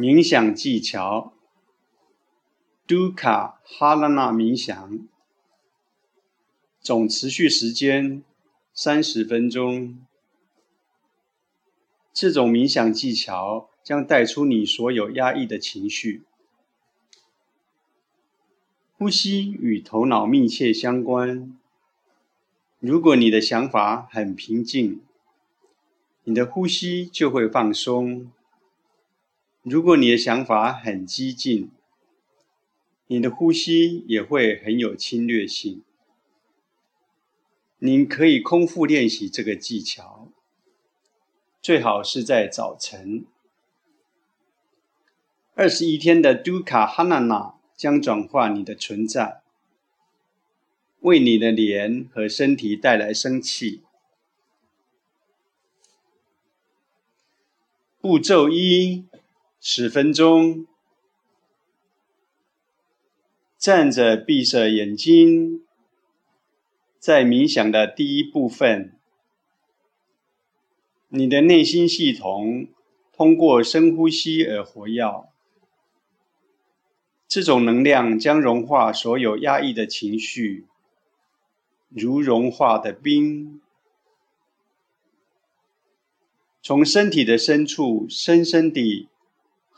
冥想技巧：Dukkha Halana 冥想，总持续时间三十分钟。这种冥想技巧将带出你所有压抑的情绪。呼吸与头脑密切相关。如果你的想法很平静，你的呼吸就会放松。如果你的想法很激进，你的呼吸也会很有侵略性。您可以空腹练习这个技巧，最好是在早晨。二十一天的 Dukkha Hanana 将转化你的存在，为你的脸和身体带来生气。步骤一。十分钟，站着闭着眼睛，在冥想的第一部分，你的内心系统通过深呼吸而活跃。这种能量将融化所有压抑的情绪，如融化的冰，从身体的深处深深地。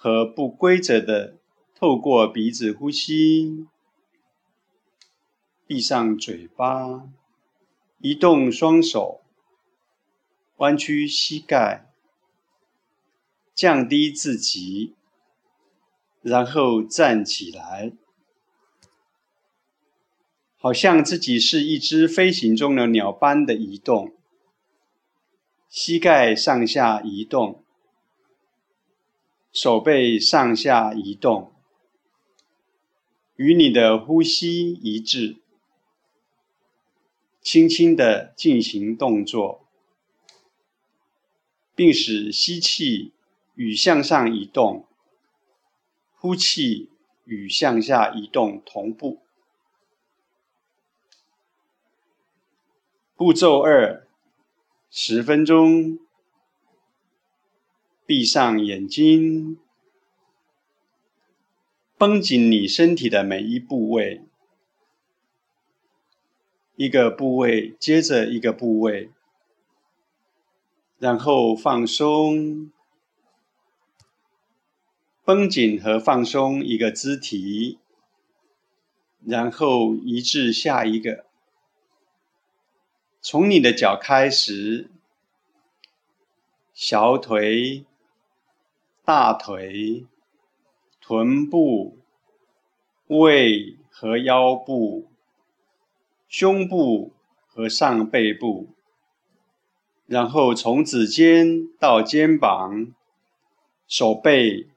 和不规则的透过鼻子呼吸，闭上嘴巴，移动双手，弯曲膝盖，降低自己，然后站起来，好像自己是一只飞行中的鸟般的移动，膝盖上下移动。手背上下移动，与你的呼吸一致，轻轻的进行动作，并使吸气与向上移动，呼气与向下移动同步。步骤二，十分钟。闭上眼睛，绷紧你身体的每一部位，一个部位接着一个部位，然后放松，绷紧和放松一个肢体，然后移至下一个，从你的脚开始，小腿。大腿、臀部、胃和腰部、胸部和上背部，然后从指尖到肩膀、手背、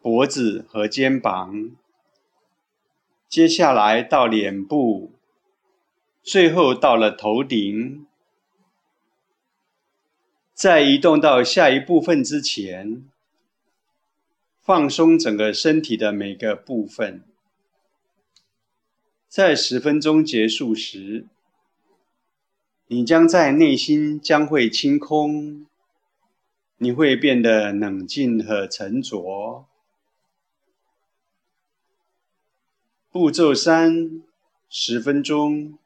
脖子和肩膀，接下来到脸部，最后到了头顶。在移动到下一部分之前。放松整个身体的每个部分，在十分钟结束时，你将在内心将会清空，你会变得冷静和沉着。步骤三，十分钟，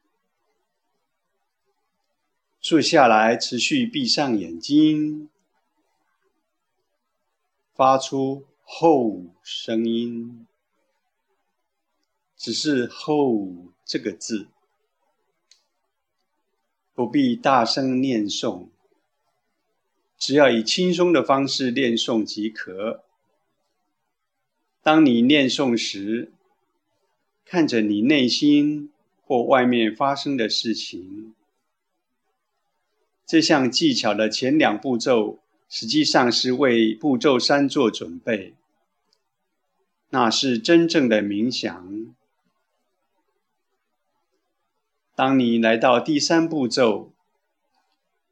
坐下来，持续闭上眼睛，发出。后声音，只是“后”这个字，不必大声念诵，只要以轻松的方式念诵即可。当你念诵时，看着你内心或外面发生的事情。这项技巧的前两步骤。实际上是为步骤三做准备，那是真正的冥想。当你来到第三步骤，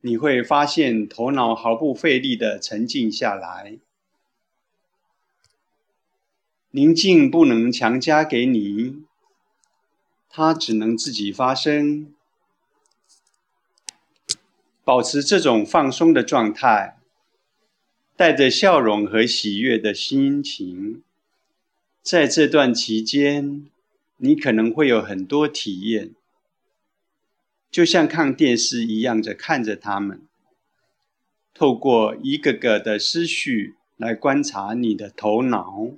你会发现头脑毫不费力地沉静下来，宁静不能强加给你，它只能自己发生。保持这种放松的状态。带着笑容和喜悦的心情，在这段期间，你可能会有很多体验，就像看电视一样的看着他们，透过一个个的思绪来观察你的头脑。